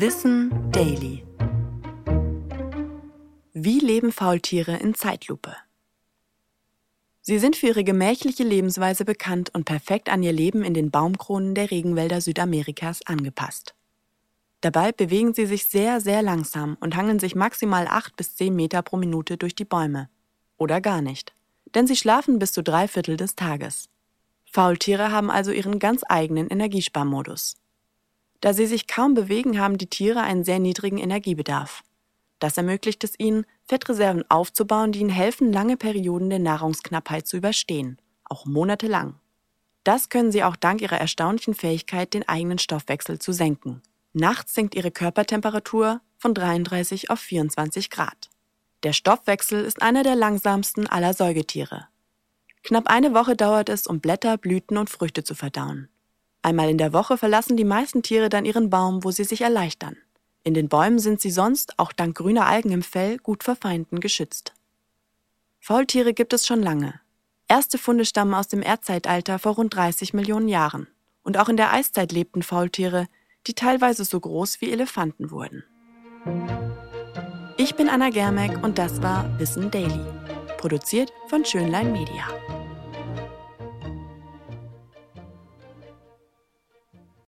Wissen Daily. Wie leben Faultiere in Zeitlupe? Sie sind für ihre gemächliche Lebensweise bekannt und perfekt an ihr Leben in den Baumkronen der Regenwälder Südamerikas angepasst. Dabei bewegen sie sich sehr, sehr langsam und hangeln sich maximal 8 bis 10 Meter pro Minute durch die Bäume. Oder gar nicht. Denn sie schlafen bis zu drei Viertel des Tages. Faultiere haben also ihren ganz eigenen Energiesparmodus. Da sie sich kaum bewegen, haben die Tiere einen sehr niedrigen Energiebedarf. Das ermöglicht es ihnen, Fettreserven aufzubauen, die ihnen helfen, lange Perioden der Nahrungsknappheit zu überstehen, auch monatelang. Das können sie auch dank ihrer erstaunlichen Fähigkeit, den eigenen Stoffwechsel zu senken. Nachts sinkt ihre Körpertemperatur von 33 auf 24 Grad. Der Stoffwechsel ist einer der langsamsten aller Säugetiere. Knapp eine Woche dauert es, um Blätter, Blüten und Früchte zu verdauen. Einmal in der Woche verlassen die meisten Tiere dann ihren Baum, wo sie sich erleichtern. In den Bäumen sind sie sonst, auch dank grüner Algen im Fell, gut vor Feinden geschützt. Faultiere gibt es schon lange. Erste Funde stammen aus dem Erdzeitalter vor rund 30 Millionen Jahren. Und auch in der Eiszeit lebten Faultiere, die teilweise so groß wie Elefanten wurden. Ich bin Anna Germeck und das war Wissen Daily, produziert von Schönlein Media.